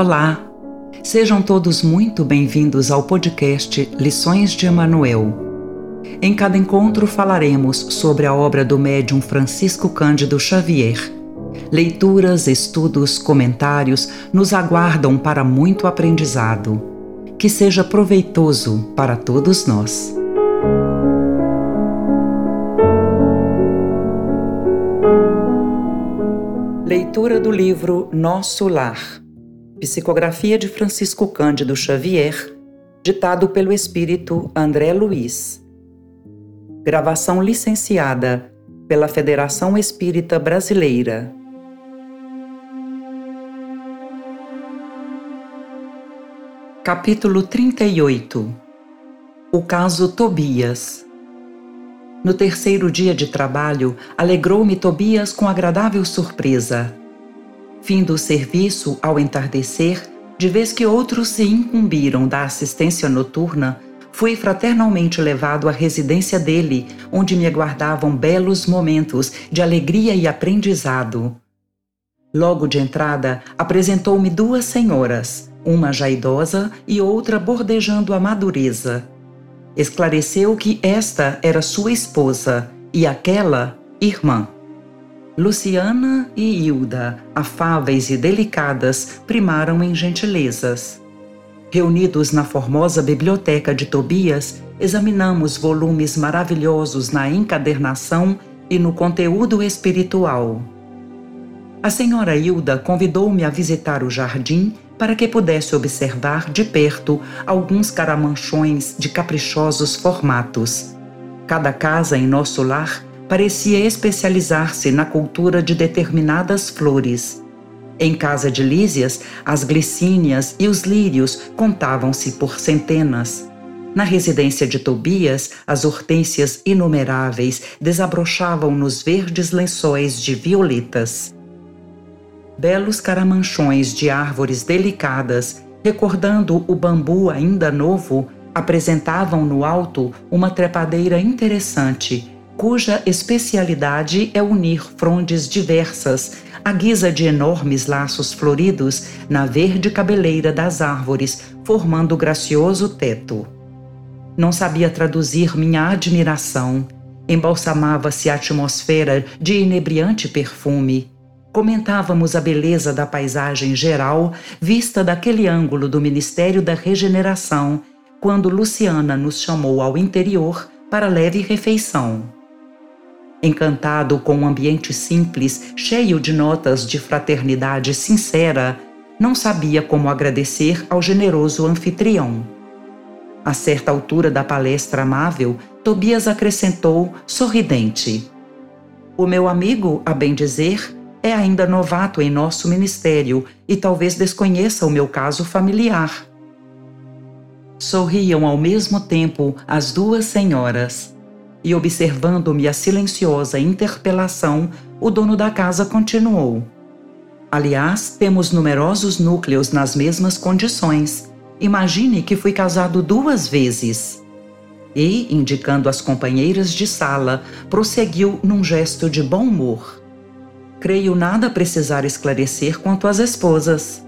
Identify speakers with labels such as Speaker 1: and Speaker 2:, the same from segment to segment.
Speaker 1: Olá! Sejam todos muito bem-vindos ao podcast Lições de Emanuel. Em cada encontro falaremos sobre a obra do médium Francisco Cândido Xavier. Leituras, estudos, comentários nos aguardam para muito aprendizado. Que seja proveitoso para todos nós. Leitura do livro Nosso Lar Psicografia de Francisco Cândido Xavier, ditado pelo espírito André Luiz. Gravação licenciada pela Federação Espírita Brasileira. Capítulo 38 O caso Tobias No terceiro dia de trabalho, alegrou-me Tobias com agradável surpresa Fim do serviço, ao entardecer, de vez que outros se incumbiram da assistência noturna, fui fraternalmente levado à residência dele, onde me aguardavam belos momentos de alegria e aprendizado. Logo de entrada, apresentou-me duas senhoras, uma já idosa e outra bordejando a madureza. Esclareceu que esta era sua esposa e aquela, irmã. Luciana e Hilda, afáveis e delicadas, primaram em gentilezas. Reunidos na formosa biblioteca de Tobias, examinamos volumes maravilhosos na encadernação e no conteúdo espiritual. A senhora Hilda convidou-me a visitar o jardim para que pudesse observar de perto alguns caramanchões de caprichosos formatos. Cada casa em nosso lar parecia especializar-se na cultura de determinadas flores. Em casa de Lísias, as glicínias e os lírios contavam-se por centenas. Na residência de Tobias, as hortênsias inumeráveis desabrochavam nos verdes lençóis de violetas. Belos caramanchões de árvores delicadas, recordando o bambu ainda novo, apresentavam no alto uma trepadeira interessante cuja especialidade é unir frondes diversas, à guisa de enormes laços floridos na verde cabeleira das árvores, formando gracioso teto. Não sabia traduzir minha admiração. Embalsamava-se a atmosfera de inebriante perfume. Comentávamos a beleza da paisagem geral vista daquele ângulo do Ministério da Regeneração, quando Luciana nos chamou ao interior para leve refeição. Encantado com um ambiente simples, cheio de notas de fraternidade sincera, não sabia como agradecer ao generoso anfitrião. A certa altura da palestra amável, Tobias acrescentou, sorridente: O meu amigo, a bem dizer, é ainda novato em nosso ministério e talvez desconheça o meu caso familiar. Sorriam ao mesmo tempo as duas senhoras e observando-me a silenciosa interpelação, o dono da casa continuou. Aliás, temos numerosos núcleos nas mesmas condições. Imagine que fui casado duas vezes. E, indicando as companheiras de sala, prosseguiu num gesto de bom humor. Creio nada precisar esclarecer quanto às esposas.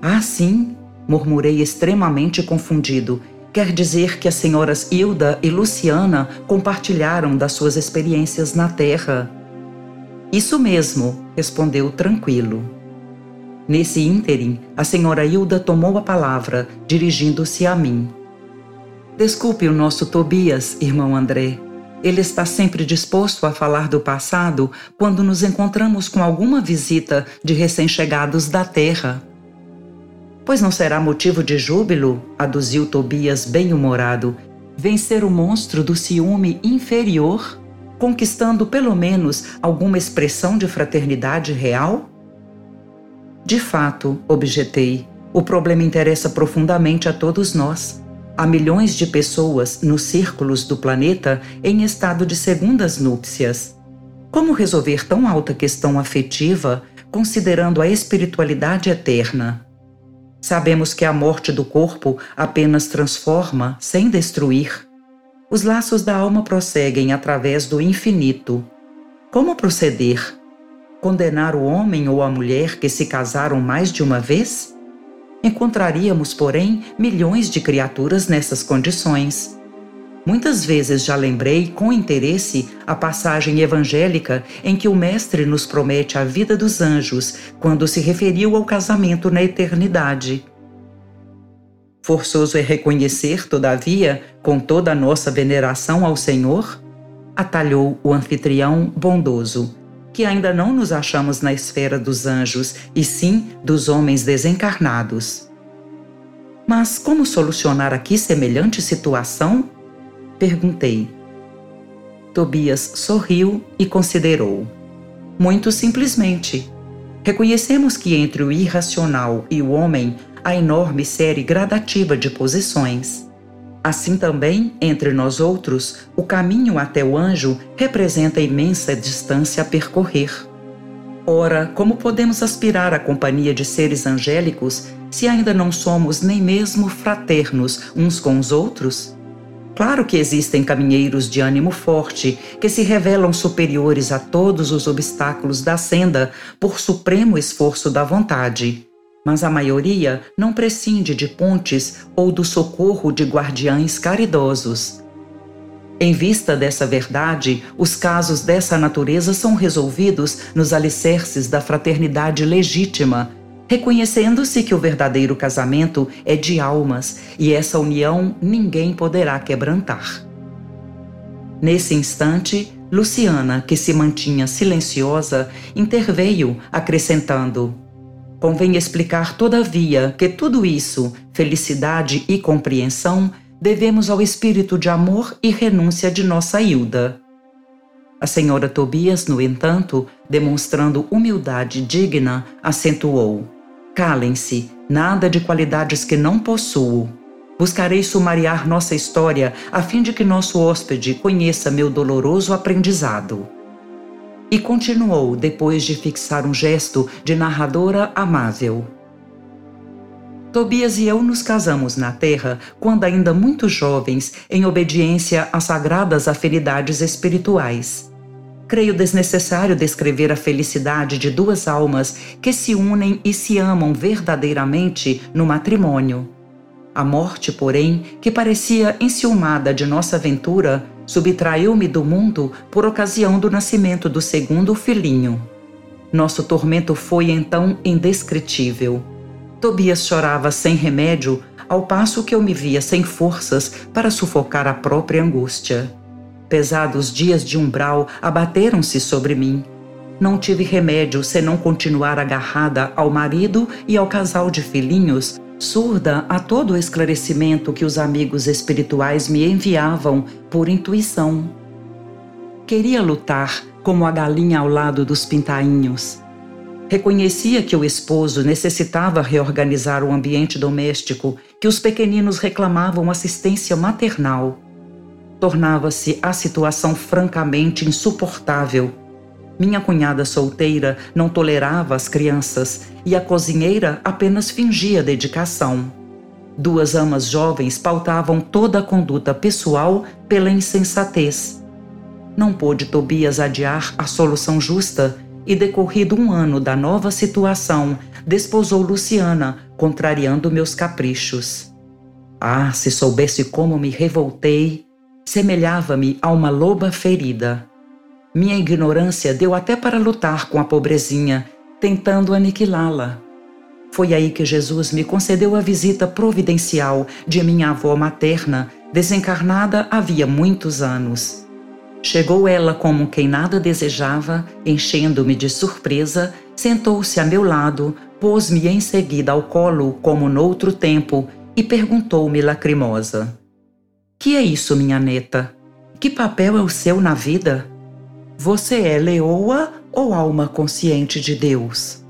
Speaker 1: Ah, sim, murmurei extremamente confundido Quer dizer que as senhoras Hilda e Luciana compartilharam das suas experiências na Terra. Isso mesmo, respondeu tranquilo. Nesse ínterim, a senhora Hilda tomou a palavra, dirigindo-se a mim. Desculpe o nosso Tobias, irmão André. Ele está sempre disposto a falar do passado quando nos encontramos com alguma visita de recém-chegados da Terra. Pois não será motivo de júbilo, aduziu Tobias bem-humorado, vencer o monstro do ciúme inferior, conquistando pelo menos alguma expressão de fraternidade real? De fato, objetei, o problema interessa profundamente a todos nós. Há milhões de pessoas nos círculos do planeta em estado de segundas núpcias. Como resolver tão alta questão afetiva, considerando a espiritualidade eterna? Sabemos que a morte do corpo apenas transforma, sem destruir. Os laços da alma prosseguem através do infinito. Como proceder? Condenar o homem ou a mulher que se casaram mais de uma vez? Encontraríamos, porém, milhões de criaturas nessas condições. Muitas vezes já lembrei com interesse a passagem evangélica em que o Mestre nos promete a vida dos anjos quando se referiu ao casamento na eternidade. Forçoso é reconhecer, todavia, com toda a nossa veneração ao Senhor, atalhou o anfitrião bondoso, que ainda não nos achamos na esfera dos anjos, e sim dos homens desencarnados. Mas como solucionar aqui semelhante situação? Perguntei. Tobias sorriu e considerou. Muito simplesmente. Reconhecemos que entre o irracional e o homem há enorme série gradativa de posições. Assim também, entre nós outros, o caminho até o anjo representa imensa distância a percorrer. Ora, como podemos aspirar à companhia de seres angélicos se ainda não somos nem mesmo fraternos uns com os outros? Claro que existem caminheiros de ânimo forte que se revelam superiores a todos os obstáculos da senda por supremo esforço da vontade mas a maioria não prescinde de pontes ou do socorro de guardiães caridosos. Em vista dessa verdade, os casos dessa natureza são resolvidos nos alicerces da fraternidade legítima, reconhecendo-se que o verdadeiro casamento é de almas e essa união ninguém poderá quebrantar. Nesse instante, Luciana, que se mantinha silenciosa, interveio, acrescentando: Convém explicar, todavia, que tudo isso, felicidade e compreensão, devemos ao espírito de amor e renúncia de nossa Hilda. A senhora Tobias, no entanto, demonstrando humildade digna, acentuou: Calem-se, nada de qualidades que não possuo. Buscarei sumariar nossa história a fim de que nosso hóspede conheça meu doloroso aprendizado. E continuou depois de fixar um gesto de narradora amável. Tobias e eu nos casamos na terra quando ainda muito jovens, em obediência às sagradas afinidades espirituais. Creio desnecessário descrever a felicidade de duas almas que se unem e se amam verdadeiramente no matrimônio. A morte, porém, que parecia enciumada de nossa aventura, subtraiu-me do mundo por ocasião do nascimento do segundo filhinho. Nosso tormento foi então indescritível. Tobias chorava sem remédio, ao passo que eu me via sem forças para sufocar a própria angústia. Pesados dias de umbral abateram-se sobre mim. Não tive remédio senão continuar agarrada ao marido e ao casal de filhinhos surda a todo o esclarecimento que os amigos espirituais me enviavam por intuição. Queria lutar como a galinha ao lado dos pintainhos. Reconhecia que o esposo necessitava reorganizar o ambiente doméstico, que os pequeninos reclamavam assistência maternal. Tornava-se a situação francamente insuportável minha cunhada solteira não tolerava as crianças e a cozinheira apenas fingia dedicação. Duas amas jovens pautavam toda a conduta pessoal pela insensatez. Não pôde Tobias adiar a solução justa e, decorrido um ano da nova situação, desposou Luciana, contrariando meus caprichos. Ah, se soubesse como me revoltei! Semelhava-me a uma loba ferida. Minha ignorância deu até para lutar com a pobrezinha, tentando aniquilá-la. Foi aí que Jesus me concedeu a visita providencial de minha avó materna, desencarnada havia muitos anos. Chegou ela como quem nada desejava, enchendo-me de surpresa, sentou-se a meu lado, pôs-me em seguida ao colo como noutro tempo e perguntou-me lacrimosa: Que é isso, minha neta? Que papel é o seu na vida? Você é leoa ou alma consciente de Deus?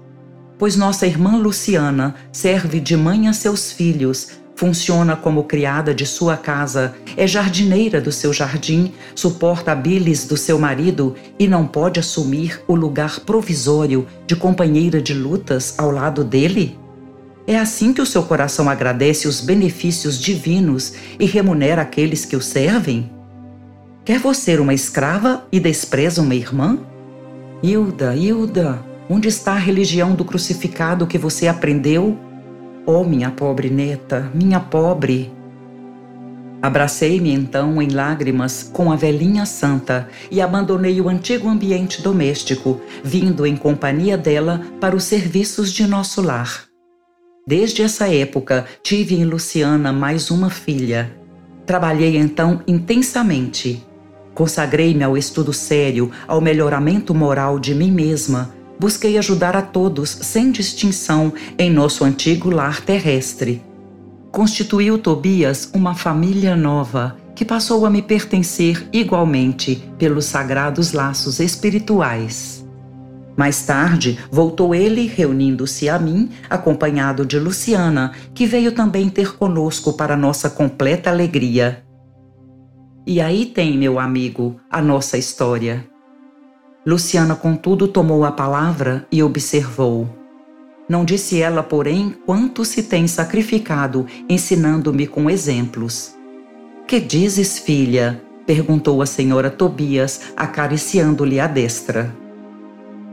Speaker 1: Pois nossa irmã Luciana serve de mãe a seus filhos, funciona como criada de sua casa, é jardineira do seu jardim, suporta a bilis do seu marido e não pode assumir o lugar provisório de companheira de lutas ao lado dele? É assim que o seu coração agradece os benefícios divinos e remunera aqueles que o servem? Quer você uma escrava e despreza uma irmã? Hilda, Hilda, onde está a religião do crucificado que você aprendeu? Oh, minha pobre neta, minha pobre! Abracei-me então em lágrimas com a velhinha santa e abandonei o antigo ambiente doméstico, vindo em companhia dela para os serviços de nosso lar. Desde essa época, tive em Luciana mais uma filha. Trabalhei então intensamente. Consagrei-me ao estudo sério, ao melhoramento moral de mim mesma. Busquei ajudar a todos, sem distinção, em nosso antigo lar terrestre constituiu Tobias uma família nova que passou a me pertencer igualmente pelos sagrados laços espirituais. Mais tarde, voltou ele reunindo-se a mim, acompanhado de Luciana, que veio também ter conosco para nossa completa alegria. E aí tem, meu amigo, a nossa história. Luciana, contudo, tomou a palavra e observou. Não disse ela, porém, quanto se tem sacrificado, ensinando-me com exemplos. Que dizes, filha? perguntou a senhora Tobias, acariciando-lhe a destra.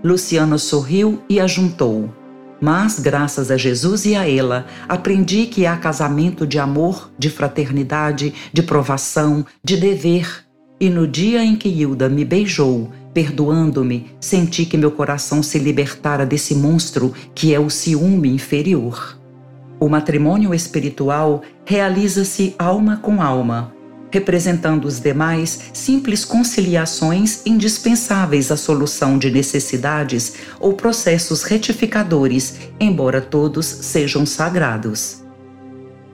Speaker 1: Luciana sorriu e ajuntou. Mas, graças a Jesus e a ela, aprendi que há casamento de amor, de fraternidade, de provação, de dever. E no dia em que Hilda me beijou, Perdoando-me, senti que meu coração se libertara desse monstro que é o ciúme inferior. O matrimônio espiritual realiza-se alma com alma, representando os demais simples conciliações indispensáveis à solução de necessidades ou processos retificadores, embora todos sejam sagrados.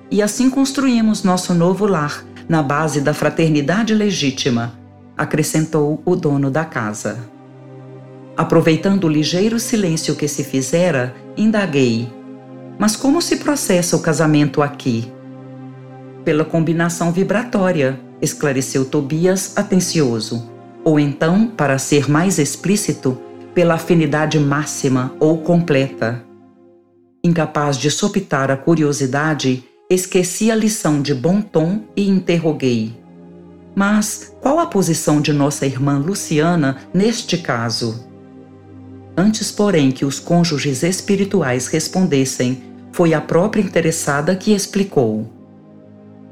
Speaker 1: E assim construímos nosso novo lar, na base da fraternidade legítima acrescentou o dono da casa. Aproveitando o ligeiro silêncio que se fizera, indaguei: Mas como se processa o casamento aqui? Pela combinação vibratória, esclareceu Tobias atencioso. Ou então, para ser mais explícito, pela afinidade máxima ou completa. Incapaz de sopitar a curiosidade, esqueci a lição de bom tom e interroguei: mas qual a posição de nossa irmã Luciana neste caso? Antes, porém, que os cônjuges espirituais respondessem, foi a própria interessada que explicou.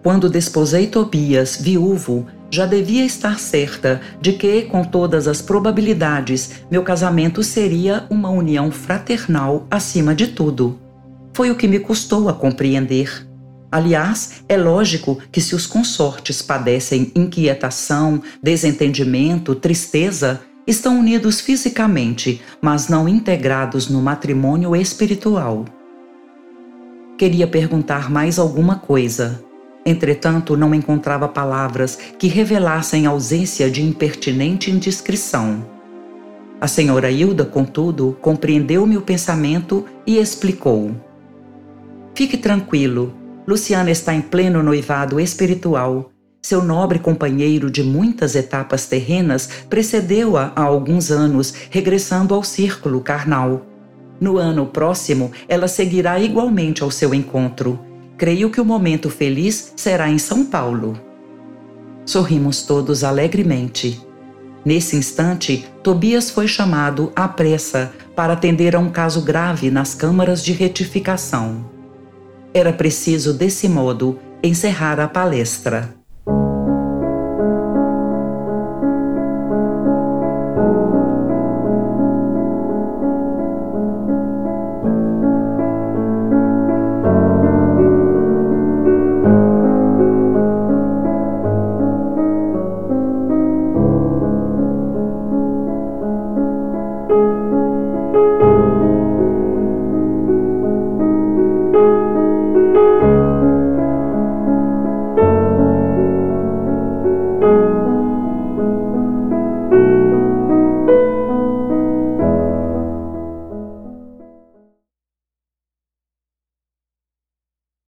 Speaker 1: Quando desposei Tobias, viúvo, já devia estar certa de que, com todas as probabilidades, meu casamento seria uma união fraternal acima de tudo. Foi o que me custou a compreender. Aliás, é lógico que se os consortes padecem inquietação, desentendimento, tristeza, estão unidos fisicamente, mas não integrados no matrimônio espiritual. Queria perguntar mais alguma coisa. Entretanto, não encontrava palavras que revelassem ausência de impertinente indiscrição. A senhora Hilda, contudo, compreendeu meu pensamento e explicou: Fique tranquilo, Luciana está em pleno noivado espiritual. Seu nobre companheiro de muitas etapas terrenas precedeu-a há alguns anos, regressando ao círculo carnal. No ano próximo, ela seguirá igualmente ao seu encontro. Creio que o momento feliz será em São Paulo. Sorrimos todos alegremente. Nesse instante, Tobias foi chamado à pressa para atender a um caso grave nas câmaras de retificação. Era preciso, desse modo, encerrar a palestra.